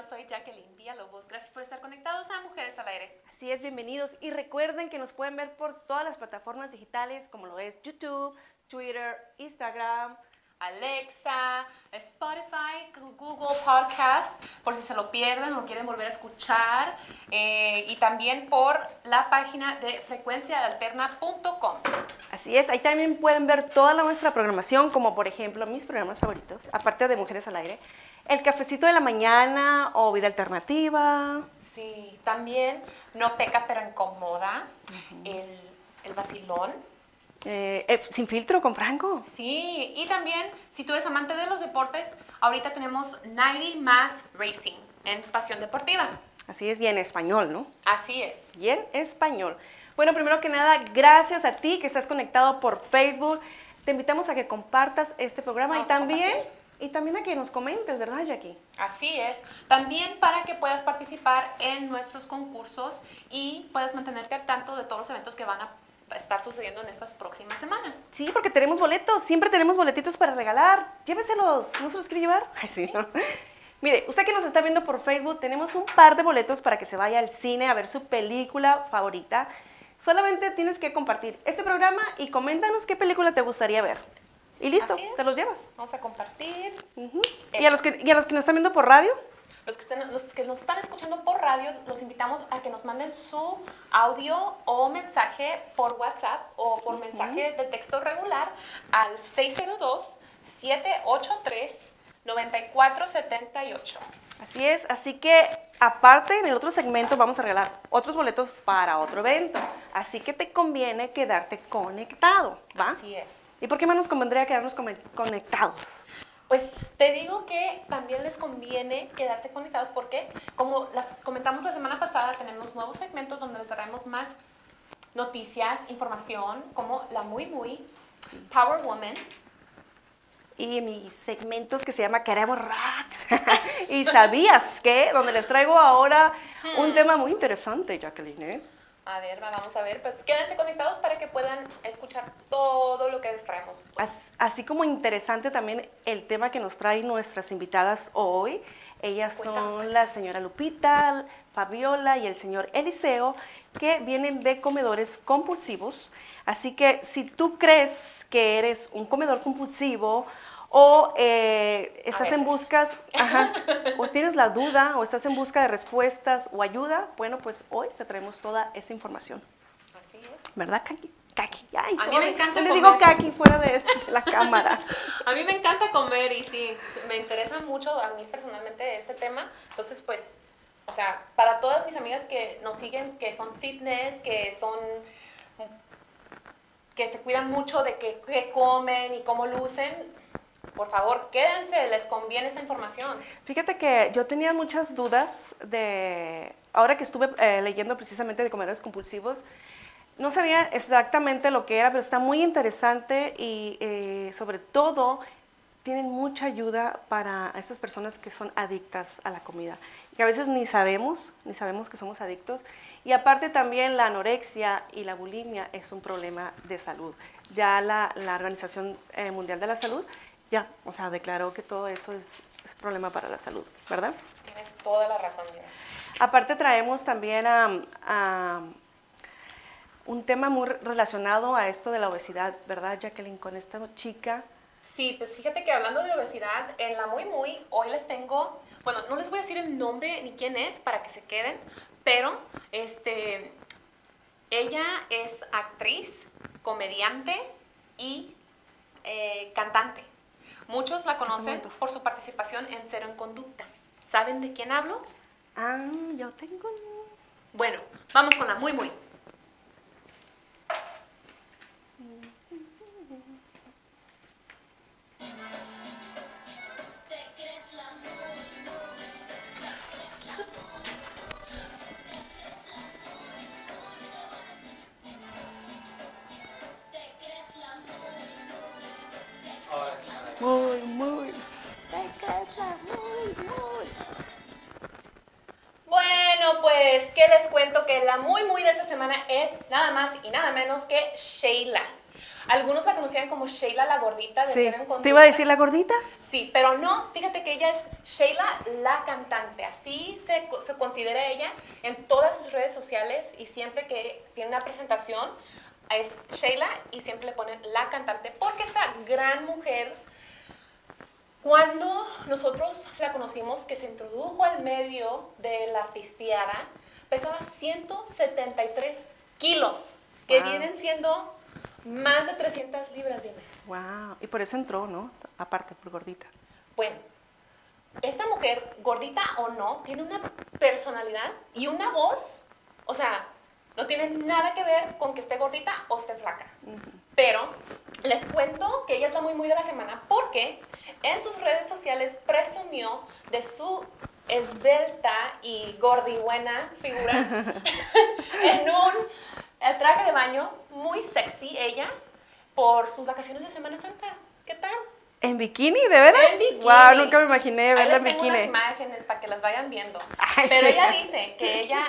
yo soy Jacqueline Villalobos. Gracias por estar conectados a Mujeres al Aire. Así es, bienvenidos. Y recuerden que nos pueden ver por todas las plataformas digitales como lo es YouTube, Twitter, Instagram, Alexa, Spotify, Google Podcast, por si se lo pierden o quieren volver a escuchar, eh, y también por la página de frecuenciaalterna.com. Así es, ahí también pueden ver toda la nuestra programación, como por ejemplo mis programas favoritos, aparte de Mujeres al Aire, El Cafecito de la Mañana o Vida Alternativa. Sí, también No Peca pero Incomoda, el, el Vacilón eh, eh, sin filtro con Franco. Sí, y también si tú eres amante de los deportes, ahorita tenemos 90 más Racing en Pasión Deportiva. Así es, y en español, ¿no? Así es. Y en español. Bueno, primero que nada, gracias a ti que estás conectado por Facebook. Te invitamos a que compartas este programa y también, y también a que nos comentes, ¿verdad, Jackie? Así es. También para que puedas participar en nuestros concursos y puedas mantenerte al tanto de todos los eventos que van a estar sucediendo en estas próximas semanas. Sí, porque tenemos boletos, siempre tenemos boletitos para regalar. Lléveselos, ¿no se los quiere llevar? Ay, sí, ¿no? Mire, usted que nos está viendo por Facebook, tenemos un par de boletos para que se vaya al cine a ver su película favorita. Solamente tienes que compartir este programa y coméntanos qué película te gustaría ver. Y listo, te los llevas. Vamos a compartir. ¿Y, a los que, ¿Y a los que nos están viendo por radio? Los que, están, los que nos están escuchando por radio, los invitamos a que nos manden su audio o mensaje por WhatsApp o por mensaje de texto regular al 602-783-9478. Así es, así que aparte en el otro segmento vamos a regalar otros boletos para otro evento, así que te conviene quedarte conectado, ¿va? Así es. ¿Y por qué más nos convendría quedarnos conectados? Pues te digo que también les conviene quedarse conectados porque, como las comentamos la semana pasada, tenemos nuevos segmentos donde les daremos más noticias, información, como la muy, muy Power Woman. Y mis segmentos que se llama Queremos Rock. y sabías que, donde les traigo ahora un hmm. tema muy interesante, Jacqueline. ¿eh? A ver, vamos a ver, pues quédense conectados para que puedan escuchar todo lo que les traemos. Así como interesante también el tema que nos traen nuestras invitadas hoy. Ellas son la señora Lupita, Fabiola y el señor Eliseo, que vienen de comedores compulsivos. Así que si tú crees que eres un comedor compulsivo o eh, estás en buscas, o tienes la duda, o estás en busca de respuestas o ayuda, bueno, pues hoy te traemos toda esa información. Así es. ¿Verdad, Kaki? Kaki. Ay, a mí me encanta le digo Kaki fuera de la cámara. a mí me encanta comer y sí, me interesa mucho a mí personalmente este tema. Entonces, pues, o sea, para todas mis amigas que nos siguen, que son fitness, que son que se cuidan mucho de qué comen y cómo lucen, por favor, quédense, les conviene esta información. Fíjate que yo tenía muchas dudas de, ahora que estuve eh, leyendo precisamente de comedores compulsivos, no sabía exactamente lo que era, pero está muy interesante y eh, sobre todo tienen mucha ayuda para esas personas que son adictas a la comida, que a veces ni sabemos, ni sabemos que somos adictos. Y aparte también la anorexia y la bulimia es un problema de salud. Ya la, la Organización eh, Mundial de la Salud ya, o sea, declaró que todo eso es, es problema para la salud, ¿verdad? Tienes toda la razón. Aparte traemos también a, un tema muy relacionado a esto de la obesidad, ¿verdad, Jacqueline? Con esta chica. Sí, pues fíjate que hablando de obesidad, en la muy muy, hoy les tengo, bueno, no les voy a decir el nombre ni quién es para que se queden, pero este, ella es actriz, comediante y eh, cantante. Muchos la conocen por su participación en Cero en Conducta. ¿Saben de quién hablo? Ah, yo tengo. Bueno, vamos con la muy, muy. Les cuento? Que la muy, muy de esta semana es nada más y nada menos que Sheila. Algunos la conocían como Sheila la gordita de Sí. ¿Te iba a decir la gordita? Sí, pero no, fíjate que ella es Sheila la cantante, así se, se considera ella en todas sus redes sociales y siempre que tiene una presentación es Sheila y siempre le ponen la cantante porque esta gran mujer, cuando nosotros la conocimos, que se introdujo al medio de la artisteada, pesaba 173 kilos, que Wow. vienen siendo más de 300 libras, dime. Wow. Y por eso entró, ¿no? Aparte, por gordita. Bueno, esta mujer, gordita o no, tiene una personalidad y una voz, o sea, no tiene nada que ver con que esté gordita o esté flaca. Pero les cuento que ella es la muy muy de la semana porque en sus redes sociales presumió de su esbelta y gordibuena figura en un eh, traje de baño muy sexy ella por sus vacaciones de Semana Santa. ¿Qué tal? ¿En bikini, de veras? En bikini. Wow, nunca me imaginé verla en les tengo bikini. imágenes para que las vayan viendo. Ay, Pero sí. ella dice que ella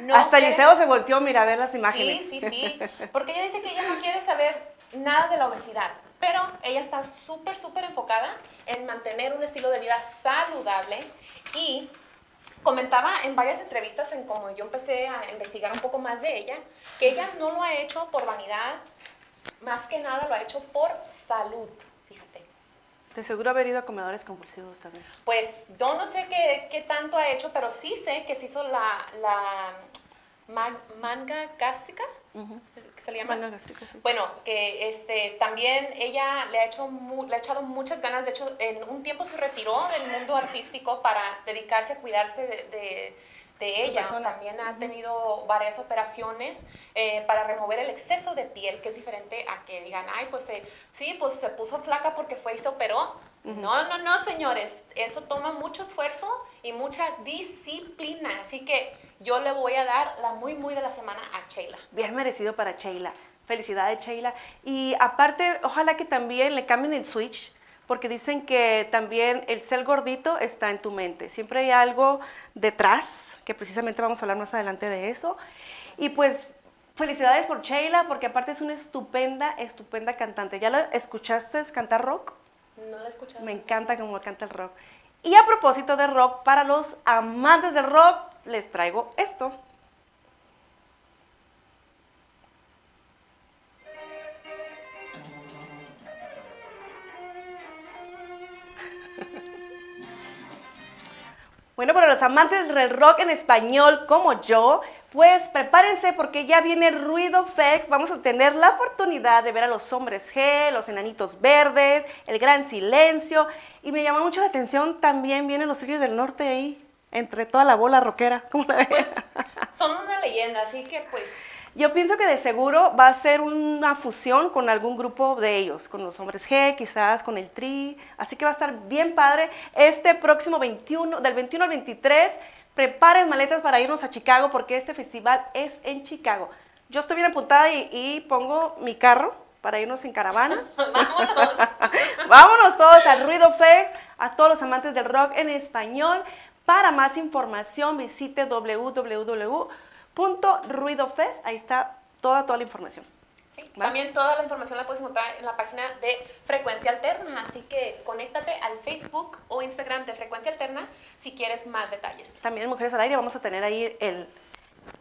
no Hasta quiere- Liceo se volteó mira, a ver las imágenes. Sí, sí, sí. Porque ella dice que ella no quiere saber nada de la obesidad. Pero ella está súper, súper enfocada en mantener un estilo de vida saludable y comentaba en varias entrevistas, en como yo empecé a investigar un poco más de ella, que ella no lo ha hecho por vanidad, más que nada lo ha hecho por salud, fíjate. De seguro haber ido a comedores compulsivos también. Pues yo no sé qué, qué tanto ha hecho, pero sí sé que se hizo la, la ma- manga gástrica, ¿se, se le llama? Manga gástrica, sí. Bueno, que este, también ella le ha, hecho mu- le ha echado muchas ganas, de hecho en un tiempo se retiró del mundo artístico para dedicarse a cuidarse de, de- de ella. persona. También ha tenido varias operaciones eh, para remover el exceso de piel, que es diferente a que digan, ay, pues eh, sí, pues se puso flaca porque fue y se operó. No, no, no, señores, eso toma mucho esfuerzo y mucha disciplina. Así que yo le voy a dar la muy, muy de la semana a Sheila. Bien merecido para Sheila. Felicidades, Sheila. Y aparte, ojalá que también le cambien el switch, porque dicen que también el ser gordito está en tu mente. Siempre hay algo detrás, que precisamente vamos a hablar más adelante de eso. Y pues, felicidades por Sheila, porque aparte es una estupenda, estupenda cantante. ¿Ya la escuchaste cantar rock? No la he escuchado. Me encanta cómo canta el rock. Y a propósito de rock, para los amantes del rock, les traigo esto. Bueno, para los amantes del rock en español como yo, pues prepárense porque ya viene Ruido Fex. Vamos a tener la oportunidad de ver a los hombres G, los enanitos verdes, el gran silencio. Y me llama mucho la atención también vienen los Tigres del Norte ahí, entre toda la bola rockera. ¿Cómo la ves? Pues son una leyenda, así que pues Yo pienso que de seguro va a ser una fusión con algún grupo de ellos, con los hombres G, quizás con el Tri, así que va a estar bien padre. Este próximo 21, del 21 al 23, preparen maletas para irnos a Chicago porque este festival es en Chicago. Yo estoy bien apuntada y, y pongo mi carro para irnos en caravana. vámonos. Vámonos todos al Ruido Fest, a todos los amantes del rock en español. Para más información visite www.ruidofest. Ahí está toda, toda la información. Sí. También toda la información la puedes encontrar en la página de Frecuencia Alterna, así que conéctate al Facebook o Instagram de Frecuencia Alterna si quieres más detalles. También en Mujeres al Aire vamos a tener ahí el,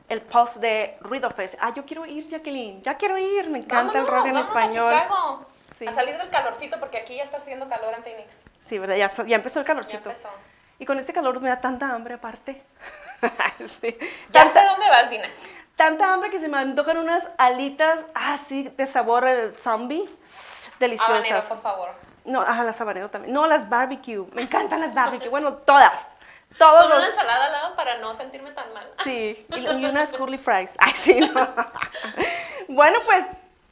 el post de Ruido Fest. Ah, yo quiero ir, Jacqueline. Ya quiero ir. Me encanta el rock en vámonos español. A, Chicago, Sí. a salir del calorcito porque aquí ya está haciendo calor en Phoenix. Sí, ¿verdad? Ya, ya empezó el Ya calorcito. empezó. Y con este calor me da tanta hambre aparte. Sí. Ya sé dónde vas, Dina. Tanta hambre que se me antojan unas alitas así de sabor el zombie. Habanero, Deliciosas. por favor. No, ajá, las habanero también. No, las barbecue. Me encantan las barbecue. Bueno, todas. Todos Con una los... ensalada al lado para no sentirme tan mal. Sí, y, y unas curly fries. Ay, sí, no. Bueno, pues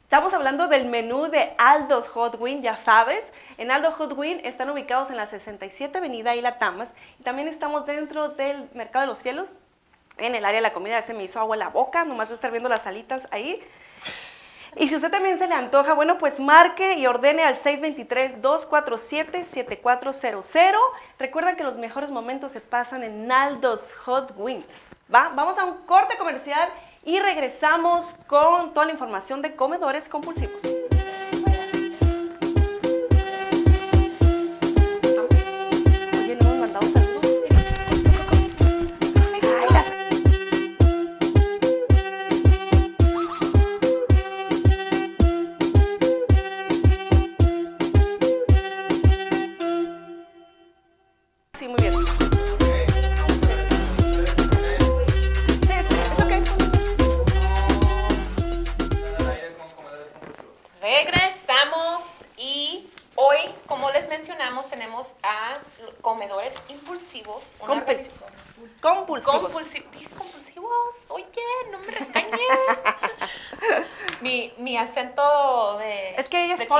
estamos hablando del menú de Aldo's Hot Wing, ya sabes. En Aldo Hot Wing están ubicados en la 67 Avenida Isla Tamas. Y también estamos dentro del Mercado de los Cielos, en el área de la comida. Se me hizo agua en la boca, nomás estar viendo las alitas ahí. Y si usted también se le antoja, bueno, pues marque y ordene al 623-247-7400. Recuerden que los mejores momentos se pasan en Aldo's Hot Wings. ¿Va? Vamos a un corte comercial y regresamos con toda la información de comedores compulsivos.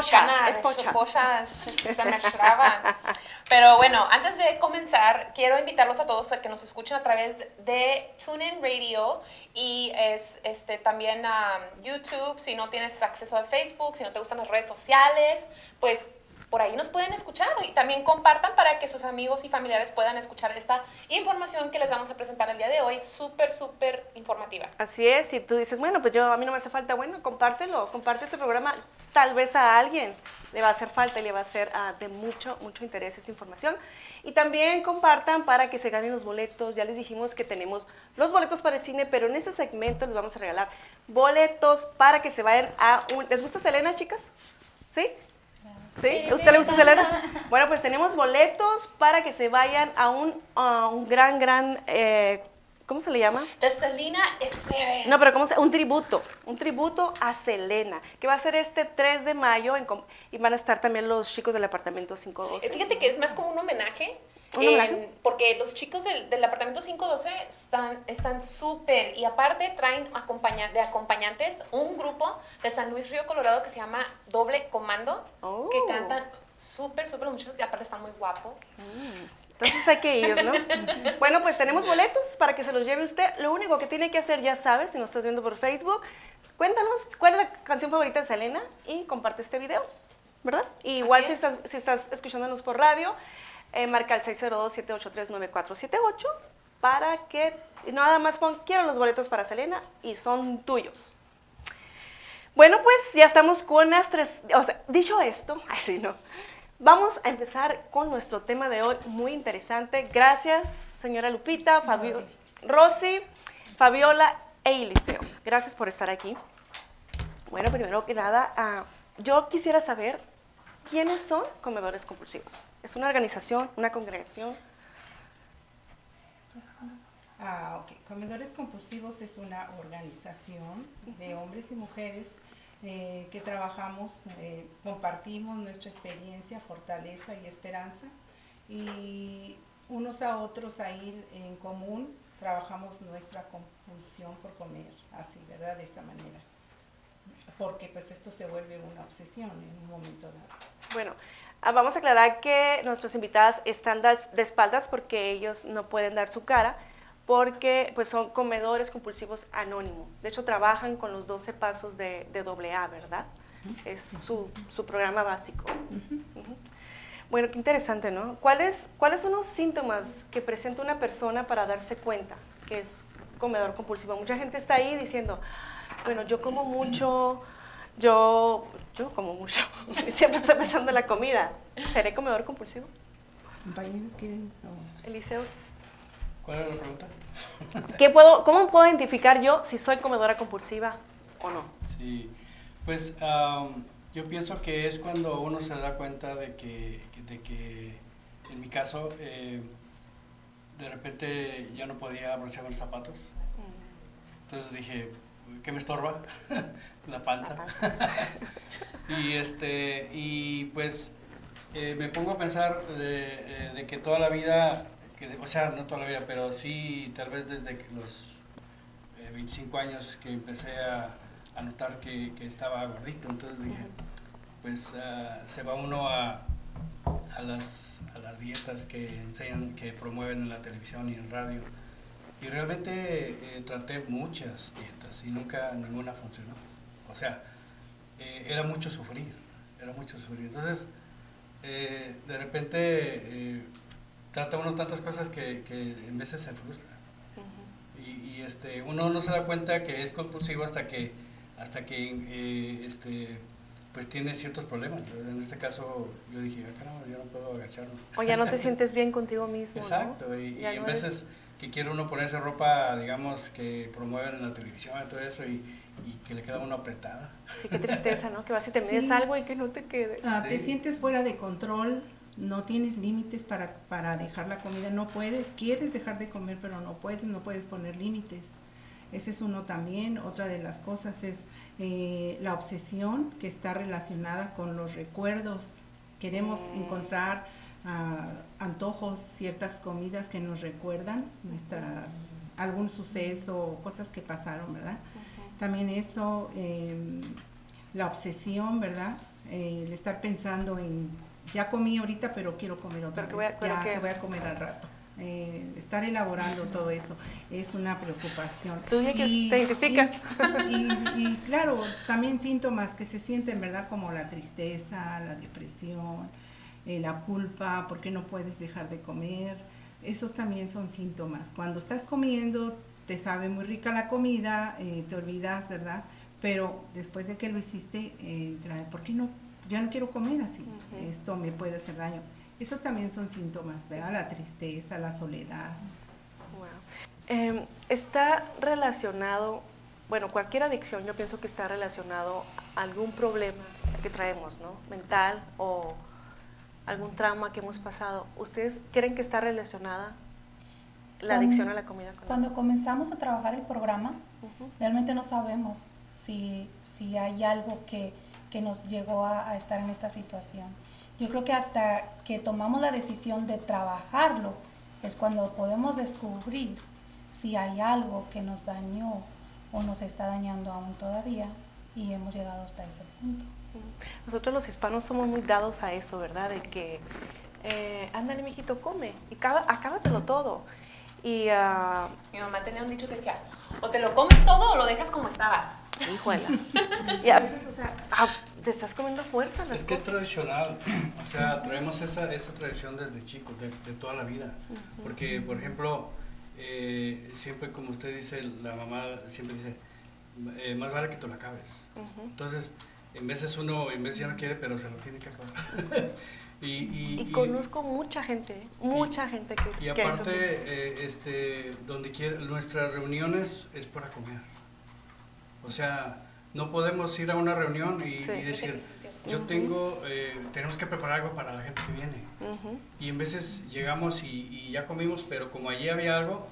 Pocha, es pocha. pocha, se me traba. Pero bueno, antes de comenzar, quiero invitarlos a todos a que nos escuchen a través de TuneIn Radio y es este también a YouTube. Si no tienes acceso a Facebook, si no te gustan las redes sociales, pues por ahí nos pueden escuchar y también compartan para que sus amigos y familiares puedan escuchar esta información que les vamos a presentar el día de hoy, súper, súper informativa. Así es, si tú dices, bueno, pues yo a mí no me hace falta, bueno, compártelo, comparte este programa, tal vez a alguien le va a hacer falta y le va a ser ah, de mucho, mucho interés esta información. Y también compartan para que se ganen los boletos, ya les dijimos que tenemos los boletos para el cine, pero en este segmento les vamos a regalar boletos para que se vayan a un... ¿Les gusta Selena, chicas? ¿Sí? ¿Sí? ¿A usted le gusta Selena? Bueno, pues tenemos boletos para que se vayan a un, a un gran, gran, eh, ¿cómo se le llama? The Selena Experience. No, pero ¿cómo se? Un tributo, un tributo a Selena, que va a ser este 3 de mayo en y van a estar también los chicos del apartamento Eh, 512. Fíjate que es más como un homenaje. ¿Un eh, porque los chicos del, del apartamento 512 están están súper y aparte traen acompaña- de acompañantes un grupo de San Luis Río Colorado que se llama Doble Comando Oh. que cantan súper súper los muchachos y aparte están muy guapos. Entonces hay que ir, ¿no? bueno, pues tenemos boletos para que se los lleve usted. Lo único que tiene que hacer, ya sabes, si nos estás viendo por Facebook, cuéntanos cuál es la canción favorita de Selena y comparte este video, ¿verdad? Y igual si es. estás, si estás escuchándonos por radio, eh, marca el 602-783-9478 para que nada más pon, quiero los boletos para Selena y son tuyos. Bueno, pues ya estamos con las tres, o sea, dicho esto, así no, vamos a empezar con nuestro tema de hoy, muy interesante. Gracias, señora Lupita, Fabio, Rosy, Fabiola e Eliseo. Gracias por estar aquí. Bueno, primero que nada, ah, yo quisiera saber quiénes son comedores compulsivos. ¿Es una organización, una congregación? Ah, ok. Comedores Compulsivos es una organización de hombres y mujeres eh, que trabajamos, eh, compartimos nuestra experiencia, fortaleza y esperanza y unos a otros ahí en común trabajamos nuestra compulsión por comer, así, ¿verdad? De esta manera. Porque pues esto se vuelve una obsesión en un momento dado. Bueno, ah, vamos a aclarar que nuestras invitadas están de espaldas porque ellos no pueden dar su cara porque pues son comedores compulsivos anónimos. De hecho, trabajan con los 12 pasos de, de AA, ¿verdad? Es su, su programa básico. Bueno, qué interesante, ¿no? ¿Cuáles, ¿Cuáles son los síntomas que presenta una persona para darse cuenta que es comedor compulsivo? Mucha gente está ahí diciendo, bueno, yo como mucho, yo, yo como mucho, siempre estoy pensando en la comida. ¿Seré comedor compulsivo? ¿Compañeros quieren? o- Eliseo, ¿Cuál era la pregunta? ¿qué puedo, ¿cómo puedo identificar yo si soy comedora compulsiva o no? Sí, pues am, yo pienso que es cuando uno se da cuenta de que, de que en mi caso, eh, de repente ya no podía abrocharme los zapatos. Entonces dije, ¿qué me estorba? la panza. y, este, y pues eh, me pongo a pensar de, eh, de que toda la vida, que, o sea, no toda la vida, pero sí tal vez desde que los eh, 25 años que empecé a, a notar que, que estaba gordito, entonces dije, pues ah, se va uno a, a, las, a las dietas que enseñan, que promueven en la televisión y en radio. Y realmente eh, traté muchas dietas y nunca ninguna funcionó. O sea, eh, era mucho sufrir, era mucho sufrir. Entonces, eh, de repente eh, trata uno tantas cosas que, que en veces se frustra. Y, y, este, uno no se da cuenta que es compulsivo hasta que, hasta que eh, este, pues tiene ciertos problemas. En este caso yo dije, ah, caramba, yo no puedo agacharme. O ya no te sientes bien contigo mismo, ¿no? Exacto, y, y Ya en no veces que quiere uno ponerse ropa, digamos, que promueven en la televisión y todo eso, y, y que le queda uno apretada. Sí, qué tristeza, ¿no? Que vas y te mides Sí. algo y que no te quede. Ah, Te Sí. sientes fuera de control, no tienes límites para, para dejar la comida, no puedes, quieres dejar de comer, pero no puedes, no puedes poner límites. Ese es uno también. Otra de las cosas es eh, la obsesión que está relacionada con los recuerdos. Queremos Mm. encontrar antojos, ciertas comidas que nos recuerdan nuestras algún suceso o cosas que pasaron, ¿verdad? También eso, eh, la obsesión, ¿verdad? Eh, el estar pensando en, ya comí ahorita, pero quiero comer otra Pero que vez, voy a- ya que- voy a comer al rato. Eh, estar elaborando todo eso es una preocupación. Tú Y- te identificas. sí, y, y claro, también síntomas que se sienten, ¿verdad? Como la tristeza, la depresión, eh, la culpa, porque no puedes dejar de comer. Esos también son síntomas. Cuando estás comiendo, te sabe muy rica la comida, eh, te olvidas, ¿verdad? Pero después de que lo hiciste, eh, trae, ¿por qué no? Ya no quiero comer así. Esto me puede hacer daño. Esos también son síntomas, ¿verdad? La tristeza, la soledad. Wow. Em, está relacionado, bueno, cualquier adicción yo pienso que está relacionado a algún problema que traemos, ¿no? Mental o algún trauma que hemos pasado. ¿Ustedes creen que está relacionada la Cuando- adicción a la comida? Con Cuando comenzamos a trabajar el programa, realmente no sabemos si, si hay algo que, que nos llegó a, a estar en esta situación. Yo creo que hasta que tomamos la decisión de trabajarlo es cuando podemos descubrir si hay algo que nos dañó o nos está dañando aún todavía y hemos llegado hasta ese punto. Nosotros los hispanos somos muy dados a eso, ¿verdad? De que, eh, ándale, mijito, come y acaba- acábatelo todo. Y, ah, Mi mamá tenía un dicho que decía, o te lo comes todo o lo dejas como estaba. híjole. y a veces, o sea, ah, te estás comiendo fuerza las Es que es cosas. tradicional, o sea, traemos esa, esa tradición desde chicos, de, de toda la vida. Porque, por ejemplo, eh, siempre como usted dice, la mamá siempre dice, eh, más vale que te lo acabes. Entonces, en veces uno, en veces ya no quiere, pero se lo tiene que acabar. y, y, Y conozco mucha gente, mucha gente que, y que es aparte, así. eh, este, donde quiera, nuestras reuniones es para comer. O sea, no podemos ir a una reunión y, Sí. y decir, yo tengo, eh, tenemos que preparar algo para la gente que viene. Ujú. Y en veces llegamos y, y ya comimos, pero como allí había algo,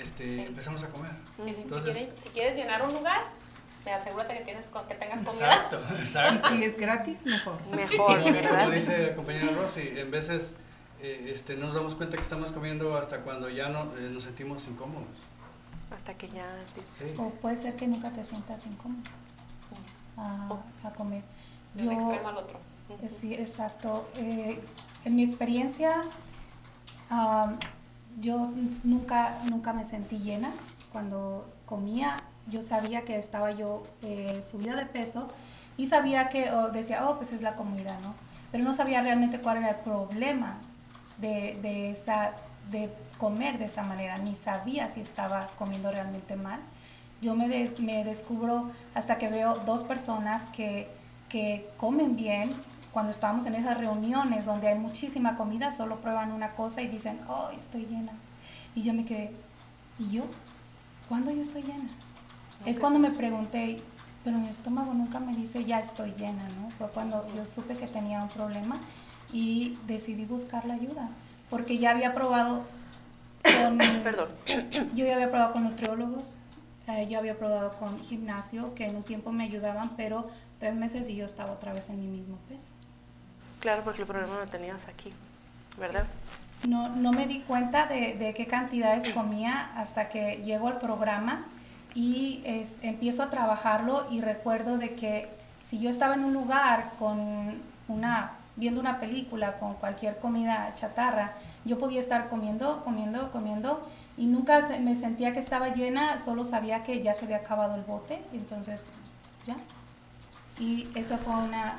este, Sí. empezamos a comer. Y si- Entonces- si, quieres, si quieres llenar un lugar, asegúrate que, tienes, que tengas comida. Exacto, exacto. si es gratis, mejor. Mejor, Como, ¿verdad? como dice la compañera Rosy, en veces eh, este, no nos damos cuenta que estamos comiendo hasta cuando ya no, eh, nos sentimos incómodos. Hasta que ya... Sí. O puede ser que nunca te sientas incómodo a, a comer. De un extremo al otro. Sí, exacto. Eh, en mi experiencia, yo nunca, nunca me sentí llena. Cuando comía, yo sabía que estaba yo eh, subida de peso y sabía que, oh, decía, oh, pues es la comida, ¿no? Pero no sabía realmente cuál era el problema de, de, esa, de comer de esa manera, ni sabía si estaba comiendo realmente mal. Yo me, des- me descubro hasta que veo dos personas que, que comen bien. Cuando estamos en esas reuniones donde hay muchísima comida, solo prueban una cosa y dicen, oh, estoy llena. Y yo me quedé, ¿y yo? ¿Cuándo yo estoy llena? Es cuando me pregunté, pero mi estómago nunca me dice, ya estoy llena, ¿no? Fue cuando yo supe que tenía un problema y decidí buscar la ayuda, porque ya había probado con... Perdón. Yo ya había probado con nutriólogos, eh, yo había probado con gimnasio, que en un tiempo me ayudaban, pero tres meses y yo estaba otra vez en mi mismo peso. Claro, porque el problema lo tenías aquí, ¿verdad? No, no me di cuenta de, de qué cantidades comía hasta que llego al programa y es- empiezo a trabajarlo y recuerdo de que si yo estaba en un lugar con una, viendo una película con cualquier comida chatarra, yo podía estar comiendo, comiendo, comiendo y nunca me sentía que estaba llena, solo sabía que ya se había acabado el bote, entonces ya. Y esa fue una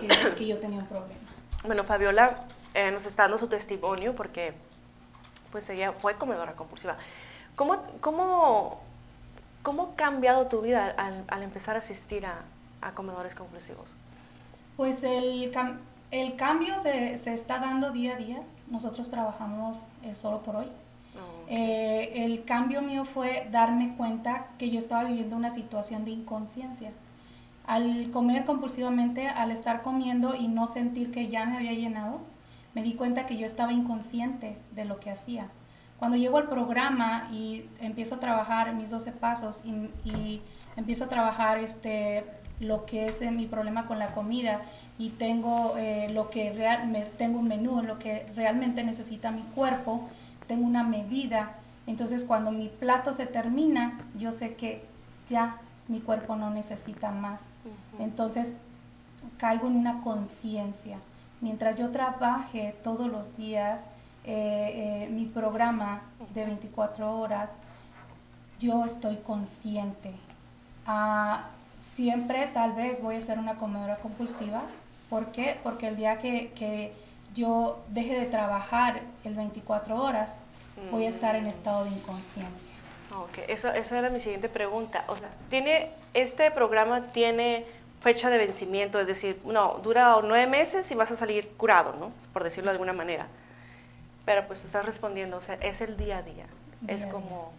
que, que yo tenía un problema. Bueno, Fabiola eh, nos está dando su testimonio porque pues ella fue comedora compulsiva. ¿Cómo, cómo, cómo ha cambiado tu vida al, al empezar a asistir a, a comedores compulsivos? Pues el, cam- el cambio se, se está dando día a día. Nosotros trabajamos eh, solo por hoy. Eh, el cambio mío fue darme cuenta que yo estaba viviendo una situación de inconsciencia. Al comer compulsivamente, al estar comiendo y no sentir que ya me había llenado, me di cuenta que yo estaba inconsciente de lo que hacía. Cuando llego al programa y empiezo a trabajar mis 12 pasos y, empiezo a trabajar este, lo que es eh, mi problema con la comida y tengo, eh, lo que real, me, tengo un menú, lo que realmente necesita mi cuerpo, tengo una medida. Entonces cuando mi plato se termina, yo sé que ya mi cuerpo no necesita más. Entonces caigo en una conciencia. Mientras yo trabaje todos los días eh, eh, mi programa de 24 horas, yo estoy consciente. Ah, siempre tal vez voy a ser una comedora compulsiva. ¿Por qué? Porque el día que, yo deje de trabajar el 24 horas, voy a estar en estado de inconsciencia. Ok, eso, esa era mi siguiente pregunta. O sea, ¿tiene, ¿este programa tiene fecha de vencimiento? Es decir, no, dura nueve meses y vas a salir curado, ¿no? Por decirlo de alguna manera. Pero pues estás respondiendo, o sea, es el día a día. es como...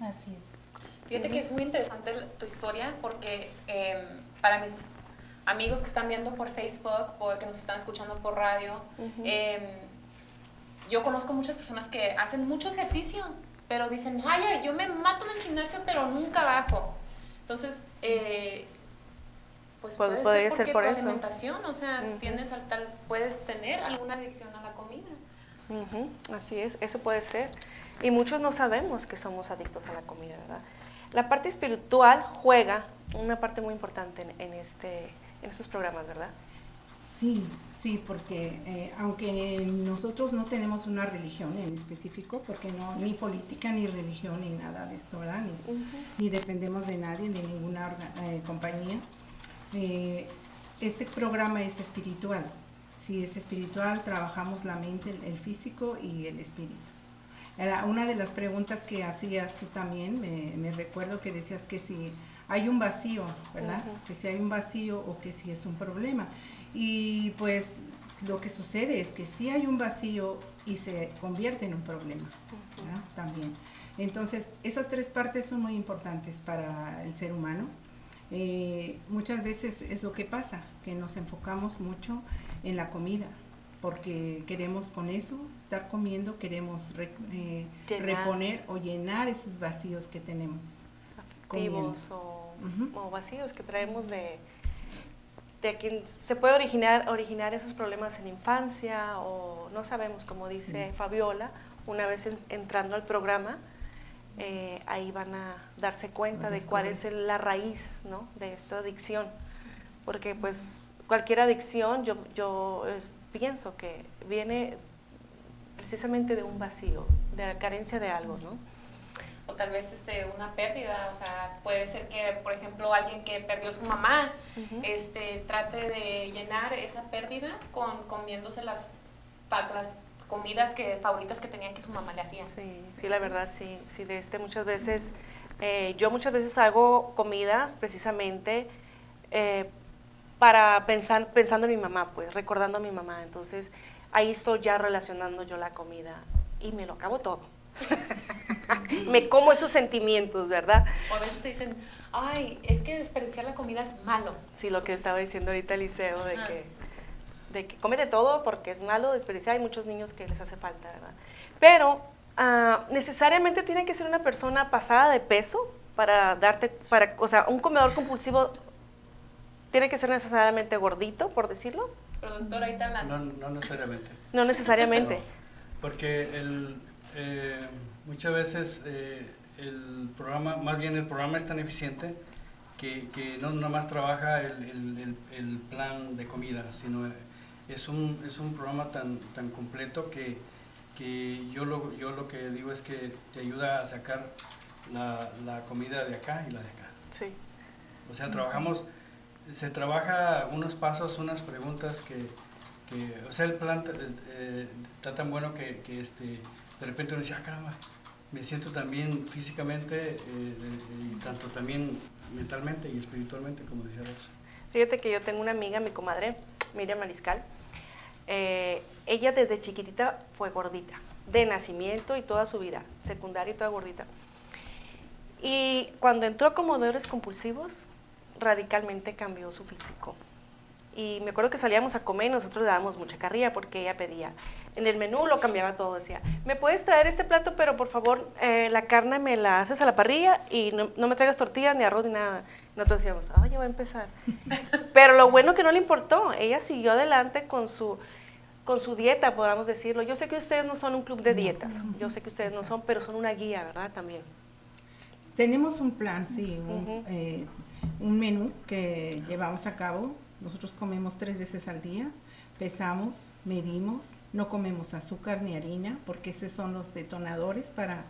Así es. Fíjate que es muy interesante tu historia porque em, para mis amigos que están viendo por Facebook o que nos están escuchando por radio, em, yo conozco muchas personas que hacen mucho ejercicio, pero dicen, ay, yo me mato en el gimnasio, pero nunca bajo. Entonces, eh, pues puede podría ser, por eso. alimentación, o sea, tienes al tal, puedes tener alguna adicción a comida. Así es, eso puede ser. Y muchos no sabemos que somos adictos a la comida, ¿verdad? La parte espiritual juega una parte muy importante en, este, en estos programas, ¿verdad? Sí, sí, porque eh, aunque nosotros no tenemos una religión en específico, porque no, ni política, ni religión, ni nada de esto, ¿verdad? Ni, dependemos de nadie, de ninguna eh, compañía, eh, este programa es espiritual. Si es espiritual, trabajamos la mente, el, físico y el espíritu. Una de las preguntas que hacías tú también, me, recuerdo que decías que si hay un vacío, ¿verdad? Que si hay un vacío o que si es un problema. Y pues lo que sucede es que si hay un vacío y se convierte en un problema, También. Entonces, esas tres partes son muy importantes para el ser humano. Eh, muchas veces es lo que pasa, que nos enfocamos mucho en la comida, porque queremos con eso estar comiendo, queremos eh, reponer o llenar esos vacíos que tenemos. Afectivos o, vacíos que traemos de, de quien se puede originar, originar esos problemas en infancia o no sabemos, como dice Fabiola, una vez entrando al programa, eh, ahí van a darse cuenta de cuál es la raíz ¿no? de esta adicción. Porque pues cualquier adicción yo, yo pienso que viene precisamente de un vacío, de la carencia de algo, ¿no? O tal vez este, una pérdida, o sea, puede ser que, por ejemplo, alguien que perdió su mamá, este, trate de llenar esa pérdida con comiéndose las, las comidas que, favoritas que tenían que su mamá le hacía. Sí, sí, la verdad, sí, sí, de este muchas veces, eh, yo muchas veces hago comidas precisamente eh, para pensar, pensando en mi mamá, pues, recordando a mi mamá. Entonces, ahí estoy ya relacionando yo la comida y me lo acabo todo. me como esos sentimientos, ¿verdad? O a veces te dicen, ay, es que desperdiciar la comida es malo. Sí, lo que estaba diciendo ahorita Eliseo, de que, de que come de todo porque es malo desperdiciar. Hay muchos niños que les hace falta, ¿verdad? Pero ah, necesariamente tiene que ser una persona pasada de peso para darte, para, o sea, un comedor compulsivo tiene que ser necesariamente gordito, por decirlo. Productor, ahí está hablando. No, necesariamente. No necesariamente. porque el, eh, muchas veces eh, el programa, más bien el programa es tan eficiente que, que no más trabaja el, el, plan de comida, sino es un, es un programa tan, tan completo que, que yo, lo, yo lo que digo es que te ayuda a sacar la, la comida de acá y la de acá. Sí. O sea, trabajamos se trabaja unos pasos, unas preguntas que, o sea, el plan eh, está tan bueno que, que, este, de repente uno dice, ah, caramba, me siento también físicamente eh, y tanto también mentalmente y espiritualmente, como decía Rosa. Fíjate que yo tengo una amiga, mi comadre, Miriam Mariscal. Eh, ella desde chiquitita fue gordita, de nacimiento y toda su vida, secundaria y toda gordita. Y cuando entró como deudores compulsivos, radicalmente cambió su físico. Y me acuerdo que salíamos a comer y nosotros le dábamos mucha carrilla porque ella pedía. En el menú lo cambiaba todo, decía, ¿me puedes traer este plato, pero por favor eh, la carne me la haces a la parrilla y no, no me traigas tortillas ni arroz ni nada? Nosotros decíamos, ay, ya va a empezar. pero lo bueno que no le importó, ella siguió adelante con su, con su dieta, podamos decirlo. Yo sé que ustedes no son un club de dietas, yo sé que ustedes no son, pero son una guía, ¿verdad? También. Tenemos un plan, sí, un, eh, un menú que llevamos a cabo. Nosotros comemos tres veces al día, pesamos, medimos, no comemos azúcar ni harina porque esos son los detonadores para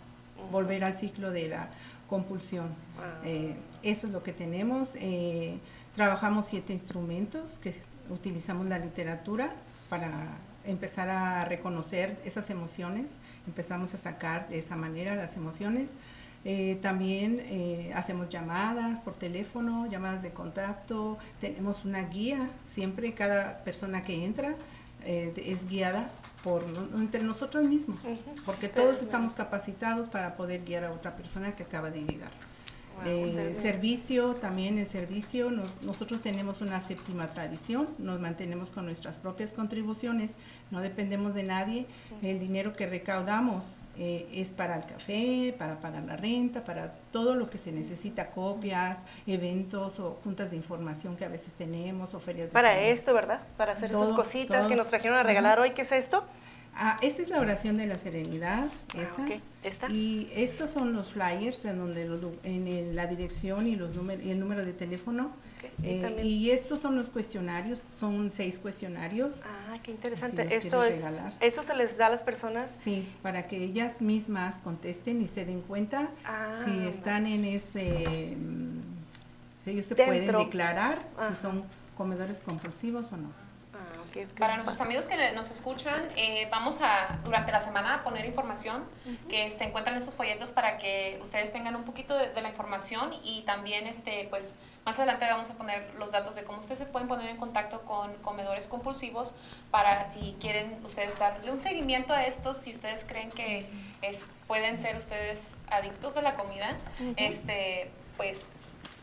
volver al ciclo de la compulsión. Ah. Eh, eso es lo que tenemos. Eh, trabajamos siete instrumentos que utilizamos la literatura para empezar a reconocer esas emociones, empezamos a sacar de esa manera las emociones. Eh, también eh, hacemos llamadas por teléfono, llamadas de contacto, tenemos una guía, siempre cada persona que entra eh, es guiada por entre nosotros mismos, porque Ustedes todos mismos. estamos capacitados para poder guiar a otra persona que acaba de llegar. Wow, Eh, servicio, también el servicio, nos- nosotros tenemos una séptima tradición, nos mantenemos con nuestras propias contribuciones, no dependemos de nadie, el dinero que recaudamos eh, es para el café, para pagar la renta, para todo lo que se necesita, copias, eventos o juntas de información que a veces tenemos o ferias de Para salud. esto, ¿verdad? Para hacer esas Todo, cositas todo. que nos trajeron a regalar hoy. ¿Qué es esto? Ah, esa es la oración de la serenidad, Ah, esa. ok. ¿Esta? Y estos son los flyers en donde lu- en el- la dirección y los números y el número de teléfono. Eh, y estos son los cuestionarios, son seis cuestionarios. Ah, qué interesante. Eso es, eso se les da a las personas. Sí, para que ellas mismas contesten y se den cuenta Ah, si están en ese, mm, ellos se Dentro. pueden declarar Ajá. si son comedores compulsivos o no. Para nuestros amigos que nos escuchan, eh, vamos a durante la semana a poner información que se encuentran en esos folletos para que ustedes tengan un poquito de, de la información y también este pues más adelante vamos a poner los datos de cómo ustedes se pueden poner en contacto con comedores compulsivos para si quieren ustedes darle un seguimiento a estos, si ustedes creen que es, pueden ser ustedes adictos a la comida, este pues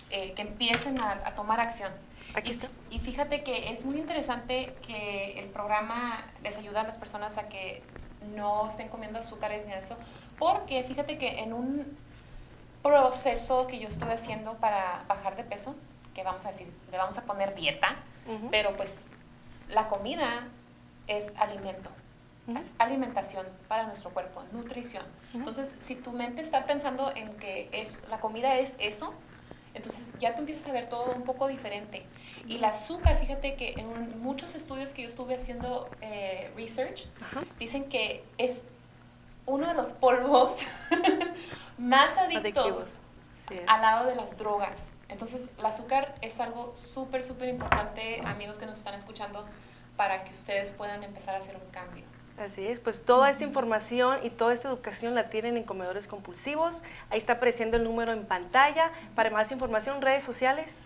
eh, que empiecen a, a tomar acción. Aquí Y- está. Y fíjate que es muy interesante que el programa les ayuda a las personas a que no estén comiendo azúcares ni eso, porque fíjate que en un proceso que yo estuve haciendo para bajar de peso, que vamos a decir, le vamos a poner dieta, pero pues la comida es alimento, es alimentación para nuestro cuerpo, nutrición. Entonces, si tu mente está pensando en que es, la comida es eso, entonces ya tú empiezas a ver todo un poco diferente. Y el azúcar, fíjate que en muchos estudios que yo estuve haciendo eh, research, Ajá. dicen que es uno de los polvos más adictos. Sí al lado de las drogas. Entonces, el azúcar es algo súper, súper importante, amigos que nos están escuchando, para que ustedes puedan empezar a hacer un cambio. Así es, pues toda esa información y toda esta educación la tienen en Comedores Compulsivos. Ahí está apareciendo el número en pantalla. Para más información, redes sociales.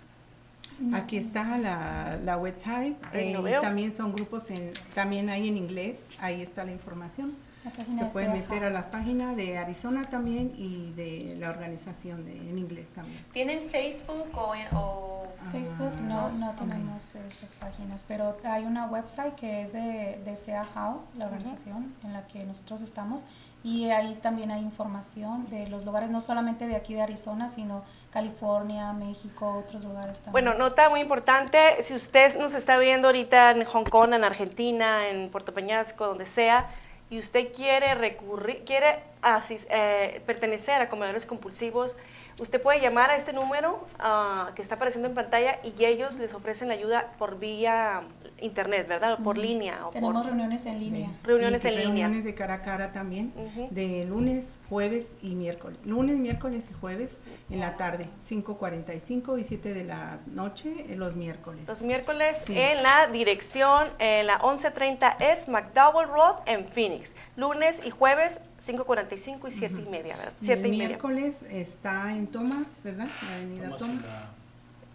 Aquí está la, la website, Ahí eh, veo. también son grupos, en, también hay en inglés, ahí está la información. La Se de pueden meter a las páginas de Arizona también y de la organización de, en inglés también. ¿Tienen Facebook o, o Facebook Ah, no, no ok. tenemos esas páginas, pero hay una website que es de, de Sea How, la organización en la que nosotros estamos, y ahí también hay información de los lugares, no solamente de aquí de Arizona, sino California, México, otros lugares también. Bueno, nota muy importante, si usted nos está viendo ahorita en Hong Kong, en Argentina, en Puerto Peñasco, donde sea, y usted quiere recurrir, quiere asis- eh, pertenecer a comedores compulsivos, usted puede llamar a este número ah, que está apareciendo en pantalla y ellos les ofrecen la ayuda por vía internet, ¿verdad? O por línea. O Tenemos por, reuniones en línea. Reuniones en línea. Reuniones de cara a cara también, de lunes, jueves y miércoles. Lunes, miércoles y jueves en la tarde, 5.45 y 7 de la noche eh, los miércoles. Los miércoles Sí. en la dirección, en la 1130 es McDowell Road en Phoenix. Lunes y jueves, 5.45 y 7 y media, ¿verdad? Y 7 el y media. miércoles está en Thomas, ¿verdad? La avenida Tomás Thomas. la-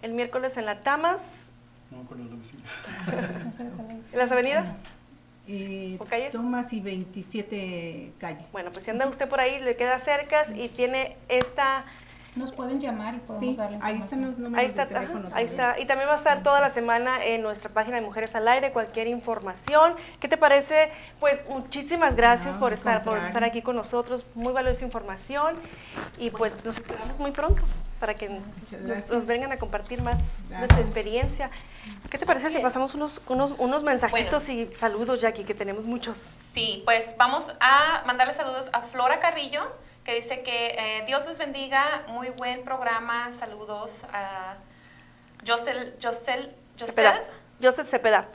El miércoles en la Tamas, no me acuerdo el domicilio. No sé las avenidas. Eh, ¿O calles? Thomas y 27 calle. Bueno, pues si anda usted por ahí, le queda cerca y tiene esta, Nos pueden llamar y podemos Sí, darle ahí información. están los números Ahí está, de teléfono. ajá, ahí está. Y también va a estar toda la semana en nuestra página de Mujeres al Aire, cualquier información. ¿Qué te parece? Pues muchísimas gracias No, por estar, por estar aquí con nosotros. Muy valiosa información. Y pues nos esperamos muy pronto para que nos, nos vengan a compartir más de su experiencia. ¿Qué te parece si pasamos unos, unos, unos mensajitos y saludos, Jackie, que tenemos muchos? Sí, pues vamos a mandarle saludos a Flora Carrillo, que dice que eh, Dios les bendiga, muy buen programa, saludos a Josel, Josel, Cepeda. Joseph, Joseph Cepeda.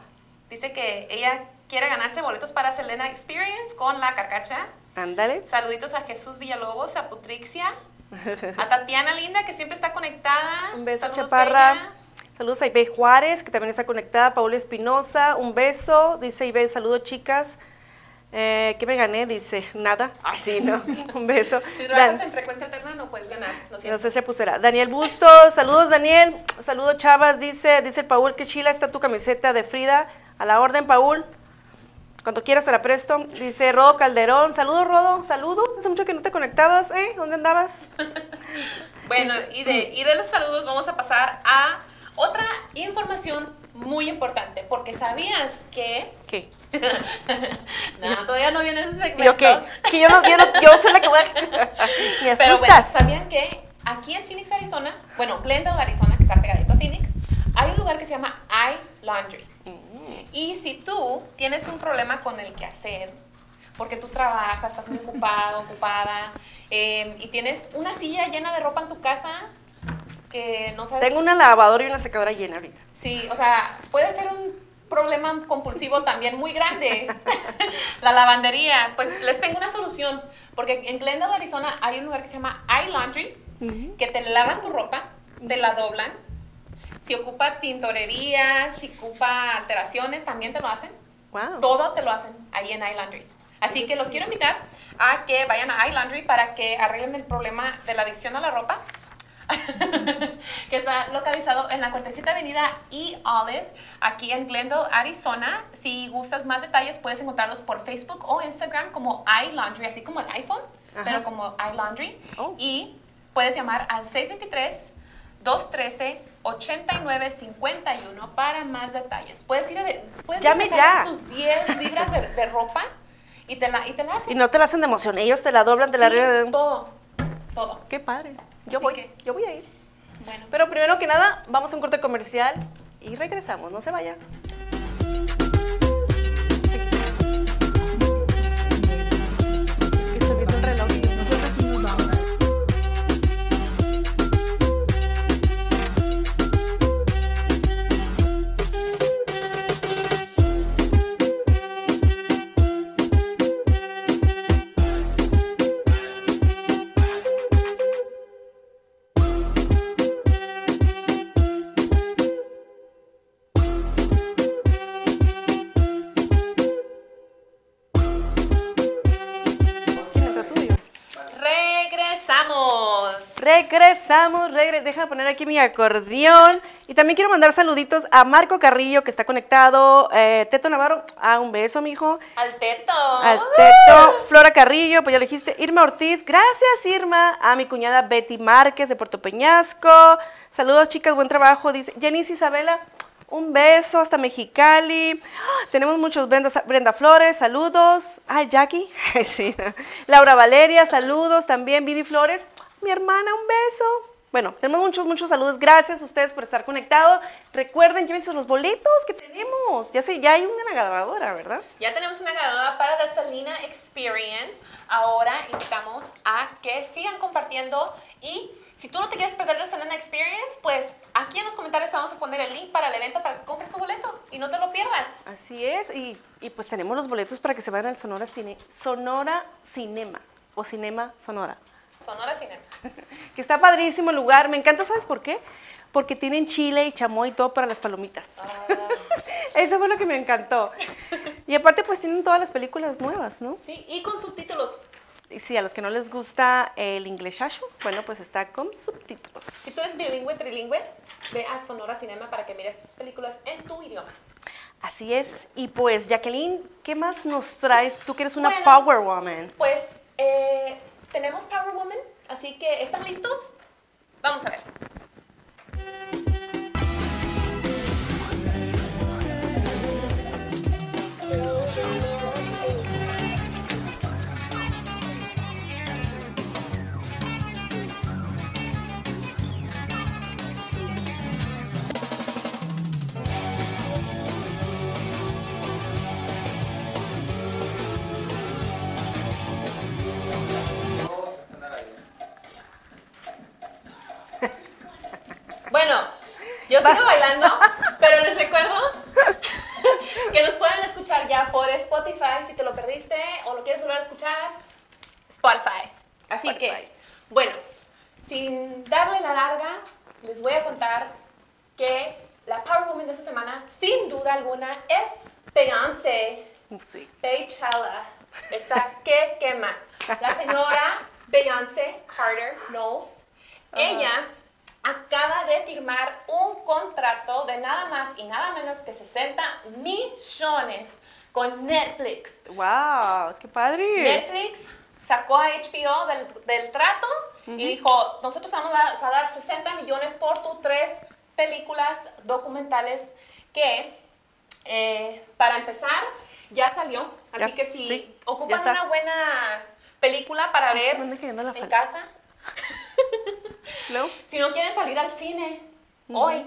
dice que ella quiere ganarse boletos para Selena Experience con la carcacha. Ándale. Saluditos a Jesús Villalobos, a Putrixia, a Tatiana Linda, que siempre está conectada. Un beso, Saludos, Chaparra. Bella. Saludos a Ibe Juárez, que también está conectada. Paula Espinosa, un beso. Dice Ibe, saludos chicas. Eh, ¿Qué me gané? Dice, nada. Ay, sí, no. Un beso. Si Dan- trabajas en frecuencia alterna no puedes ganar, lo no sé, Chapucera. Daniel Bustos, saludos Daniel. Saludos Chavas, dice, dice el Paul que chila está tu camiseta de Frida. A la orden, Paul. Cuando quieras te la presto. Dice Rodo Calderón, saludos Rodo, saludos. Hace mucho que no te conectabas, ¿eh? ¿Dónde andabas? Bueno, y de, y de los saludos vamos a pasar a otra información muy importante, porque sabías que... ¿Qué? no, todavía no viene ese segmento. ¿Y yo qué? Que yo, no, yo, no, yo soy la que voy a... Me Pero bueno, asustas. ¿sabían que aquí en Phoenix, Arizona, bueno, Glendale, Arizona, que está pegadito a Phoenix, hay un lugar que se llama iLaundry. Mm. Y si tú tienes un problema con el quehacer, porque tú trabajas, estás muy ocupado, ocupada, eh, y tienes una silla llena de ropa en tu casa que no sabes... Tengo una lavadora y una secadora llena ahorita. Sí, o sea, puede ser un problema compulsivo también muy grande. la lavandería, pues les tengo una solución, porque en Glendale, Arizona, hay un lugar que se llama iLaundry, que te lavan tu ropa, te la doblan. Si ocupa tintorería, si ocupa alteraciones, también te lo hacen. Wow. Todo te lo hacen ahí en iLaundry. Así que los quiero invitar a que vayan a iLaundry para que arreglen el problema de la adicción a la ropa. que está localizado en la 47 Avenida E. Olive, aquí en Glendale, Arizona. Si gustas más detalles, puedes encontrarlos por Facebook o Instagram como iLaundry, así como el iPhone, Ajá. pero como iLaundry. Oh. Y puedes llamar al 623 213 8951 para más detalles. Puedes ir a de, puedes Llame ya. tus 10 libras de, de ropa y te la, y te la hacen. Y no te la hacen de emoción, ellos te la doblan, te la Sí, arreglan. todo, todo. Qué padre. Yo Así voy, que- yo voy a ir. Bueno. Pero primero que nada, vamos a un corte comercial y regresamos, no se vayan. Regresamos, regre déjame poner aquí mi acordeón. Y también quiero mandar saluditos a Marco Carrillo, que está conectado. eh, Teto Navarro, ah, un beso, mijo. Al teto. Al Teto, Flora Carrillo, pues ya lo dijiste. Irma Ortiz, gracias Irma. A mi cuñada Betty Márquez de Puerto Peñasco. Saludos chicas, buen trabajo. Dice Janice Isabela, un beso hasta Mexicali. ¡Ah! Tenemos muchos, Brenda, Brenda Flores, saludos. Ay, Jackie, sí. Laura Valeria, saludos también. Vivi Flores, mi hermana, un beso. Bueno, tenemos muchos, muchos saludos. Gracias a ustedes por estar conectados. Recuerden, llévense los boletos que tenemos. Ya sé, ya hay una ganadora, ¿verdad? Ya tenemos una ganadora para The Selena Experience. Ahora invitamos a que sigan compartiendo y si tú no te quieres perder The Selena Experience, pues aquí en los comentarios te vamos a poner el link para el evento para que compres su boleto y no te lo pierdas. Así es, y, y pues tenemos los boletos para que se vayan al Sonora Cine, Sonora Cinema o Cinema Sonora, Sonora Cinema. que está padrísimo el lugar. Me encanta, ¿sabes por qué? Porque tienen chile y chamoy y todo para las palomitas. Ah, Eso fue lo que me encantó. Y aparte pues tienen todas las películas nuevas, ¿no? sí, y con subtítulos. Y sí, a los que no les gusta el inglesasho, bueno, pues está con subtítulos. Si tú eres bilingüe, trilingüe, ve a Sonora Cinema para que mires tus películas en tu idioma. Así es. Y pues, Jacqueline, ¿qué más nos traes? Tú que eres una Bueno. power woman. Pues eh, tenemos Power Woman, así que ¿están listos? Vamos a ver. Bueno, yo sigo bailando, pero les recuerdo que nos pueden escuchar ya por Spotify si te lo perdiste o lo quieres volver a escuchar. Spotify. Así que, bueno, sin darle la larga, les voy a contar que la Power Woman de esta semana, sin duda alguna, es Beyoncé. Sí. Beychella está que quema. La señora Beyoncé Carter Knowles, ella acaba de firmar un contrato de nada más y nada menos que 60 millones con Netflix. ¡Wow! ¡Qué padre! Netflix sacó a HBO del, del trato y dijo, nosotros vamos a, a dar 60 millones por tus tres películas documentales que, eh, para empezar, ya salió. Así Ya, que si sí, ocupan una buena película para se ver en casa, ¿No? si no quieren salir al cine hoy,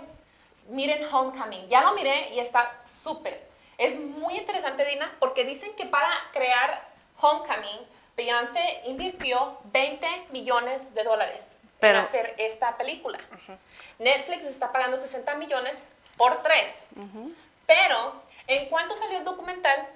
miren Homecoming. Ya lo miré y está súper. Es muy interesante, Dina, porque dicen que para crear Homecoming, Beyoncé invirtió 20 millones de dólares Pero- en hacer esta película. Netflix está pagando 60 millones por tres. Pero en cuanto salió el documental,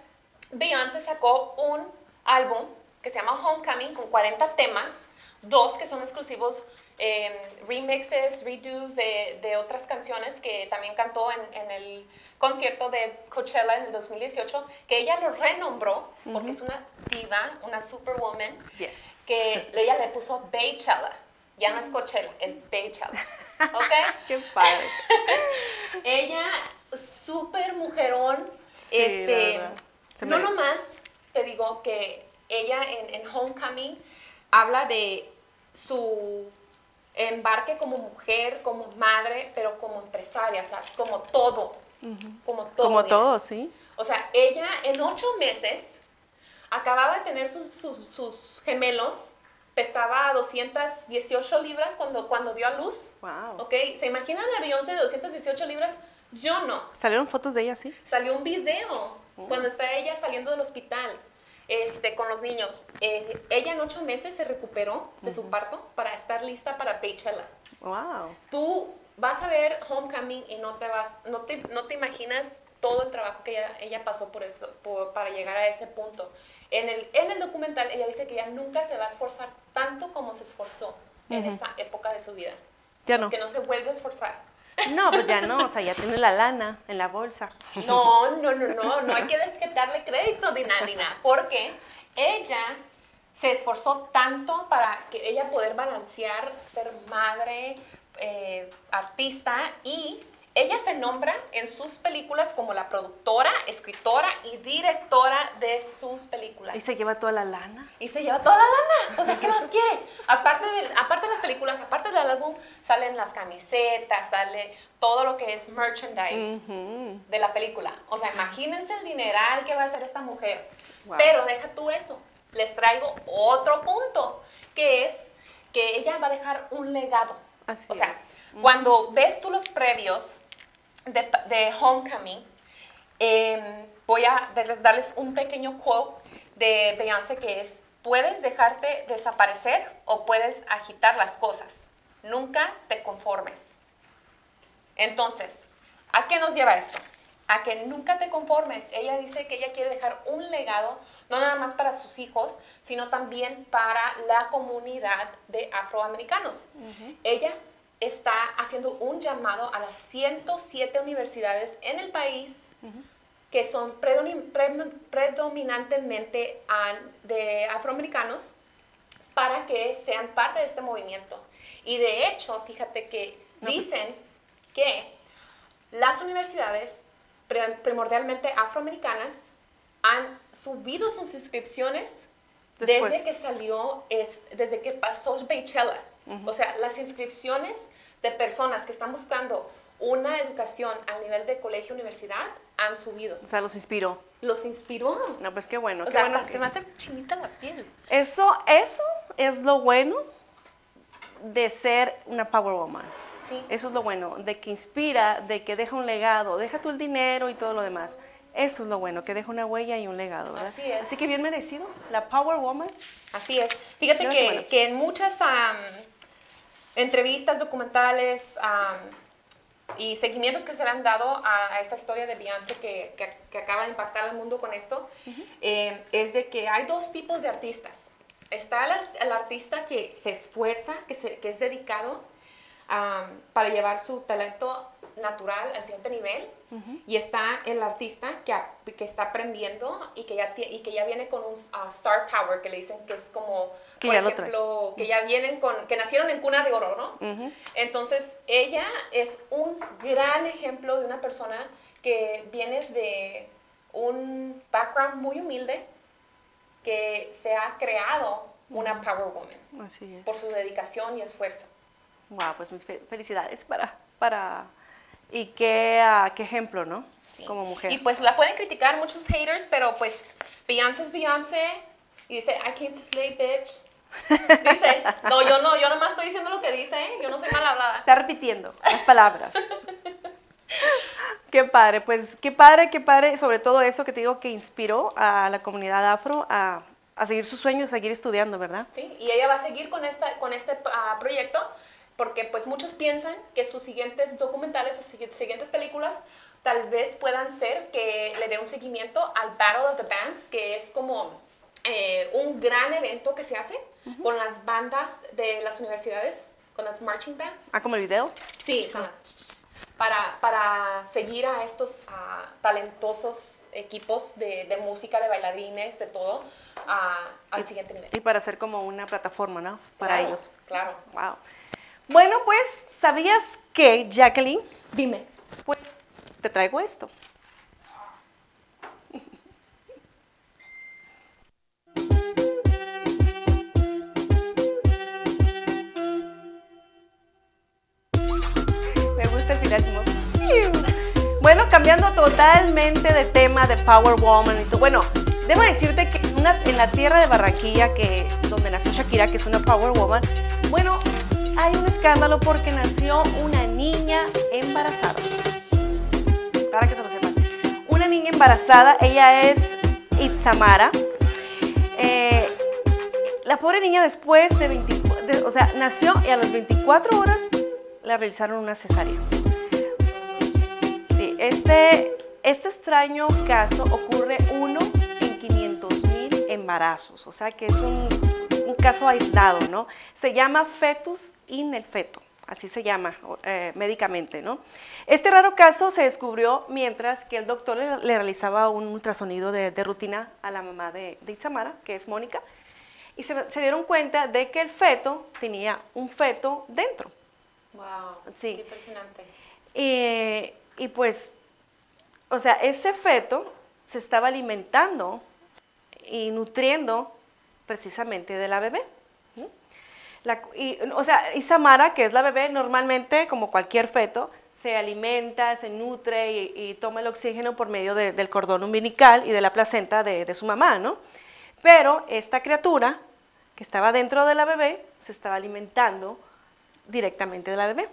Beyoncé sacó un álbum que se llama Homecoming con 40 temas, dos que son exclusivos, eh, remixes, redos de, de otras canciones que también cantó en, en el concierto de Coachella en el 2018, que ella lo renombró porque es una diva, una superwoman, Yes. que ella le puso Beychella. Ya no es Coachella, es Beychella. ¿Ok? ¡Qué padre! Ella, súper mujerón. Sí, este, no nomás te digo que ella en, en Homecoming habla de su embarque como mujer, como madre, pero como empresaria, o sea, como todo. Como todo. Como todo, ¿sí? O sea, ella en ocho meses acababa de tener sus, sus, sus gemelos, pesaba 218 libras cuando, cuando dio a luz. Wow. ¿Ok? ¿Se imaginan a Beyoncé de 218 libras? Yo no. ¿Salieron fotos de ella, sí? Salió un video cuando está ella saliendo del hospital este, con los niños. Eh, ella en ocho meses se recuperó de su parto para estar lista para Beychella. ¡Wow! Tú vas a ver Homecoming y no te vas, no te, no te imaginas todo el trabajo que ella, ella pasó por eso, por- para llegar a ese punto. En el, en el documental ella dice que ella nunca se va a esforzar tanto como se esforzó en esa época de su vida. Ya no. Que no se vuelve a esforzar. No, pues ya no, o sea, ya tiene la lana en la bolsa. No, no, no, no, no hay que des- darle crédito, Dina, Dina, porque ella se esforzó tanto para que ella poder balancear ser madre, eh, artista y ella se nombra en sus películas como la productora, escritora y directora de sus películas. Y se lleva toda la lana. Y se lleva toda la lana. O sea, ¿qué más quiere? Aparte de, aparte de las películas, aparte del álbum, salen las camisetas, sale todo lo que es merchandise de la película. O sea, imagínense el dineral que va a hacer esta mujer. Wow. Pero deja tú eso. Les traigo otro punto, que es que ella va a dejar un legado. Así o sea, es. cuando ves tú los previos de, de Homecoming, eh, voy a darles, un pequeño quote de Beyoncé que es, puedes dejarte desaparecer o puedes agitar las cosas. Nunca te conformes. Entonces, ¿a qué nos lleva esto? A que nunca te conformes. Ella dice que ella quiere dejar un legado, no nada más para sus hijos, sino también para la comunidad de afroamericanos. Ella está haciendo un llamado a las 107 universidades en el país que son predoni- pre- predominantemente an- de afroamericanos para que sean parte de este movimiento. Y de hecho, fíjate que No, pues- dicen que las universidades primordialmente afroamericanas han subido sus inscripciones Después. desde que salió, es, desde que pasó Beychella. O sea, las inscripciones de personas que están buscando una educación al nivel de colegio universidad han subido. O sea, los inspiró. Los inspiró. No, pues qué bueno. O qué sea, bueno hasta que- se me hace chinita la piel. Eso, eso es lo bueno de ser una power woman. Sí. Eso es lo bueno, de que inspira, de que deja un legado, deja tú el dinero y todo lo demás. Eso es lo bueno, que deja una huella y un legado, ¿verdad? Así es. Así que bien merecido, la Power Woman. Así es. Fíjate que, bueno. que en muchas am, entrevistas, documentales am, y seguimientos que se le han dado a, a esta historia de Beyoncé que, que- que acaba de impactar al mundo con esto, eh, es de que hay dos tipos de artistas. Está el, el artista que se esfuerza, que, se- que es dedicado am, para llevar su talento natural al siguiente nivel. Y está el artista que, que está aprendiendo y que ya, y que ya viene con un ah, star power, que le dicen que es como, Que por ejemplo, que ya vienen con, que nacieron en cuna de oro, ¿no? Entonces, ella es un gran ejemplo de una persona que viene de un background muy humilde, que se ha creado una power woman Así es. por su dedicación y esfuerzo. Wow, pues mis fe- felicidades para, para, y qué, ah, qué ejemplo, ¿no? Sí. Como mujer. Y pues la pueden criticar muchos haters, pero pues Beyoncé es Beyoncé y dice, I came to slay, bitch. Dice, no, yo no, yo nomás estoy diciendo lo que dice, ¿eh? yo no soy mal hablada. Está repitiendo las palabras. qué padre, pues qué padre, qué padre, sobre todo eso que te digo que inspiró a la comunidad afro a, a seguir sus sueños, a seguir estudiando, ¿verdad? ¿sí? Y ella va a seguir con, esta, con este ah, proyecto porque pues muchos piensan que sus siguientes documentales, sus sigui- siguientes películas tal vez puedan ser que le dé un seguimiento al Battle of the Bands, que es como eh, un gran evento que se hace con las bandas de las universidades, con las marching bands. Ah, como el video. Sí, con las- para, para seguir a estos ah, talentosos equipos de, de música, de bailarines, de todo, ah, al siguiente nivel. Y para hacer como una plataforma, ¿no? Para Claro, ellos. Claro. Wow. Bueno, pues, ¿sabías que, Jacqueline? Dime. Pues, te traigo esto. Me gusta el final. Bueno, cambiando totalmente de tema de Power Woman y todo. Bueno, debo decirte que una- en la tierra de Barranquilla, que, donde nació Shakira, que es una Power Woman, bueno, hay un escándalo porque nació una niña embarazada. Para que se lo sepan. Una niña embarazada, ella es Itzamara. Eh, la pobre niña después de 24, de- o sea, nació y a las 24 horas le realizaron una cesárea. Sí, este, este extraño caso ocurre uno en 500 mil embarazos, o sea que es un, un caso aislado, ¿no? Se llama fetus in el feto, así se llama eh, médicamente, ¿no? Este raro caso se descubrió mientras que el doctor le, le realizaba un ultrasonido de, de rutina a la mamá de, de Itzamara, que es Mónica, y se, se dieron cuenta de que el feto tenía un feto dentro. Wow. Sí. Qué impresionante. Y, y pues, o sea, ese feto se estaba alimentando y nutriendo precisamente de la bebé. ¿no? La- y, o sea, Isamara, que es la bebé, normalmente, como cualquier feto, se alimenta, se nutre y, y toma el oxígeno por medio de- del cordón umbilical y de la placenta de, de su mamá, ¿no? Pero esta criatura que estaba dentro de la bebé se estaba alimentando directamente de la bebé.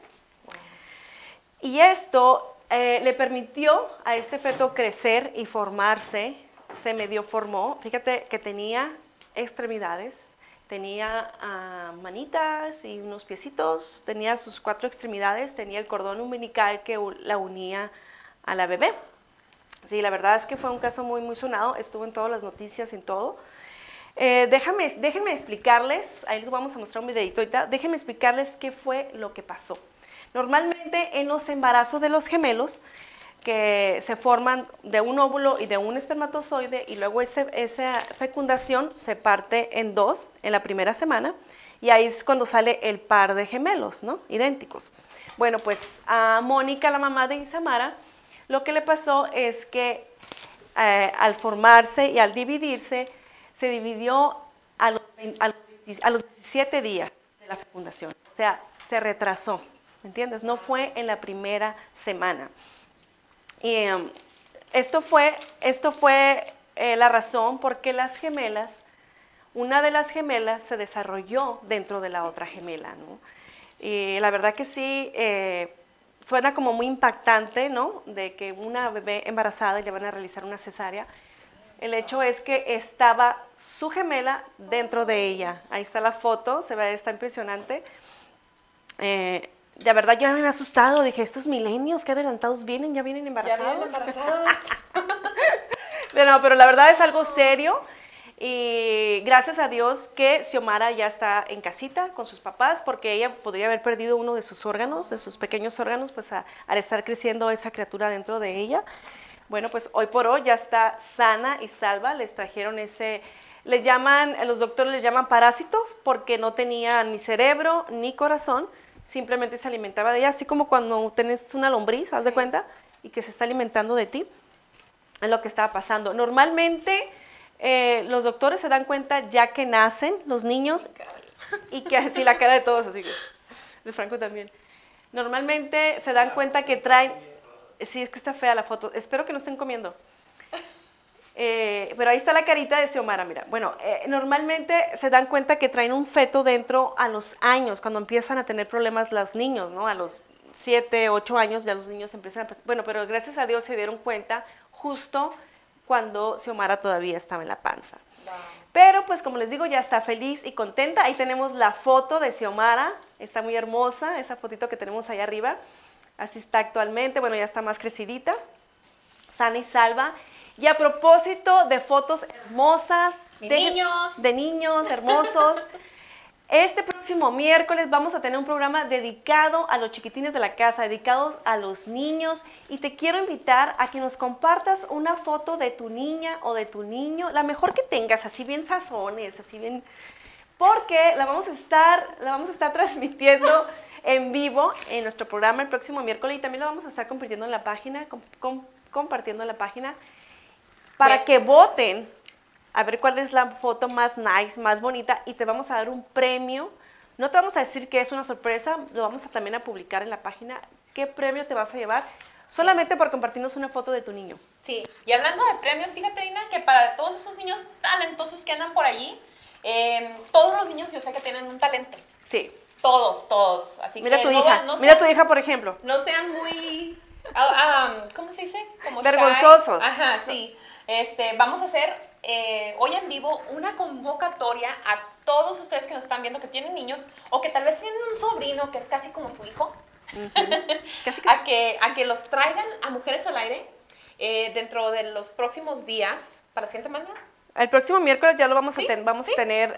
Y esto eh, le permitió a este feto crecer y formarse, se medio formó. Fíjate que tenía extremidades, tenía ah, manitas y unos piecitos, tenía sus cuatro extremidades, tenía el cordón umbilical que la unía a la bebé. Sí, la verdad es que fue un caso muy, muy sonado, estuvo en todas las noticias, en todo. Eh, déjame, déjenme explicarles, ahí les vamos a mostrar un videito ahorita, déjenme explicarles qué fue lo que pasó. Normalmente en los embarazos de los gemelos, que se forman de un óvulo y de un espermatozoide, y luego ese- esa fecundación se parte en dos en la primera semana, y ahí es cuando sale el par de gemelos, ¿no? Idénticos. Bueno, pues a Mónica, la mamá de Isamara, lo que le pasó es que eh, al formarse y al dividirse, se dividió a los, a los 20 a los 17 días de la fecundación. O sea, se retrasó, ¿me entiendes? No fue en la primera semana. Y em, esto fue, esto fue eh, la razón por qué las gemelas, una de las gemelas se desarrolló dentro de la otra gemela, ¿no? Y la verdad que sí, eh, suena como muy impactante, ¿no? De que una bebé embarazada y le van a realizar una cesárea. El hecho es que estaba su gemela dentro de ella. Ahí está la foto, se ve, está impresionante. Eh, la verdad yo me había asustado, dije, estos milenios, qué adelantados vienen, ya vienen embarazados. Ya vienen embarazados. pero, no, pero la verdad es algo serio. Y gracias a Dios que Xiomara ya está en casita con sus papás, porque ella podría haber perdido uno de sus órganos, de sus pequeños órganos, pues al estar creciendo esa criatura dentro de ella. Bueno, pues hoy por hoy ya está sana y salva. Les trajeron ese, le llaman, los doctores le llaman parásitos, porque no tenía ni cerebro ni corazón, simplemente se alimentaba de ella, así como cuando tienes una lombriz, haz de cuenta, y que se está alimentando de ti. Es lo que estaba pasando. Normalmente eh, los doctores se dan cuenta ya que nacen los niños y que así la cara de todos, así que de Franco también. Normalmente se dan cuenta que traen, sí, es que está fea la foto, espero que no estén comiendo. Eh, pero ahí está la carita de Xiomara, mira. Bueno, eh, normalmente se dan cuenta que traen un feto dentro a los años, cuando empiezan a tener problemas los niños, ¿no? A los 7, 8 años ya los niños empiezan a... Bueno, pero gracias a Dios se dieron cuenta justo cuando Xiomara todavía estaba en la panza. Pero pues como les digo, ya está feliz y contenta. Ahí tenemos la foto de Xiomara, está muy hermosa, esa fotito que tenemos ahí arriba. Así está actualmente, bueno, ya está más crecidita, sana y salva. Y a propósito de fotos hermosas, de niños, de niños hermosos, Este próximo miércoles vamos a tener un programa dedicado a los chiquitines de la casa, dedicados a los niños. Y te quiero invitar a que nos compartas una foto de tu niña o de tu niño, la mejor que tengas, así bien sazones, así bien porque la vamos a estar la vamos a estar transmitiendo en vivo en nuestro programa el próximo miércoles y también lo vamos a estar compartiendo en la página, compartiendo en la página para que voten a ver cuál es la foto más nice, más bonita y te vamos a dar un premio. No te vamos a decir que es una sorpresa, lo vamos a también a publicar en la página. ¿Qué premio te vas a llevar? Solamente por compartirnos una foto de tu niño. Sí, y hablando de premios, fíjate Dina que para todos esos niños talentosos que andan por allí, em, todos los niños yo sé que tienen un talento. Sí. Todos, todos. Así Mira que tu hija, mira tu hija por ejemplo. No sean muy, ah, ¿cómo se dice? Como Vergonzosos. Ajá, sí. Este, vamos a hacer eh, hoy en vivo una convocatoria a todos ustedes que nos están viendo que tienen niños o que tal vez tienen un sobrino que es casi como su hijo, a, que, a que los traigan a Mujeres al Aire eh, dentro de los próximos días. ¿Para la siguiente semana? El próximo miércoles ya lo vamos a, tener, vamos a tener,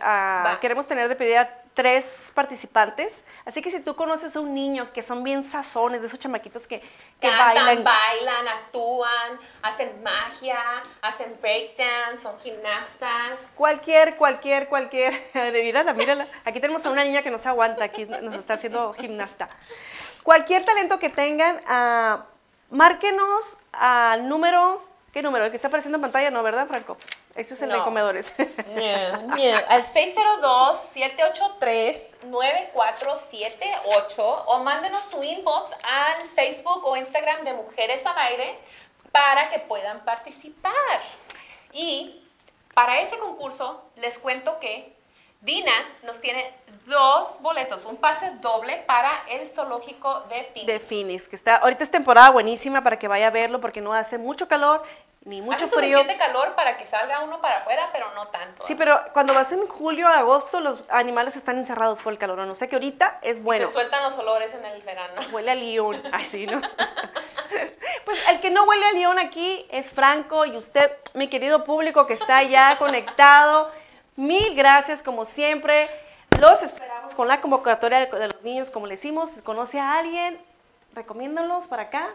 queremos tener de pedida tres participantes. Así que si tú conoces a un niño que son bien sazones, de esos chamaquitos que, que bailan. bailan, actúan, hacen magia, hacen breakdance, son gimnastas. Cualquier, cualquier, cualquier. mírala, mírala. Aquí tenemos a una niña que no se aguanta, aquí nos está haciendo gimnasta. Cualquier talento que tengan, uh, márquenos al número, ¿qué número? El que está apareciendo en pantalla, ¿no, verdad, Franco? Ese es el de comedores. Al 602-783-9478 o mándenos su inbox al Facebook o Instagram de Mujeres al Aire para que puedan participar. Y para ese concurso les cuento que Dina nos tiene dos boletos, un pase doble para el zoológico de Phoenix. De Phoenix, que está, ahorita es temporada buenísima para que vaya a verlo porque no hace mucho calor ni mucho Hace frío. suficiente calor para que salga uno para afuera, pero no tanto. Sí, pero cuando vas en julio, agosto, los animales están encerrados por el calor. No sé que ahorita es bueno. Y se sueltan los olores en el verano. Huele a león, así, ¿no? pues el que no huele a león aquí es Franco y usted, mi querido público que está ya conectado. Mil gracias, como siempre. Los esperamos con la convocatoria de los niños, como le decimos. Si conoce a alguien, recomiéndalos para acá.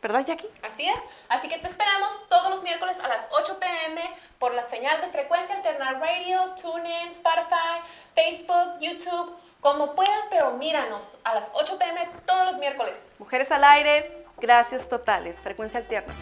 ¿Verdad, Jackie? Así es. Así que te esperamos todos los miércoles a las 8 pm por la señal de frecuencia alterna radio, TuneIn, Spotify, Facebook, YouTube, como puedas, pero míranos a las 8 pm todos los miércoles. Mujeres al aire, gracias totales, frecuencia alterna.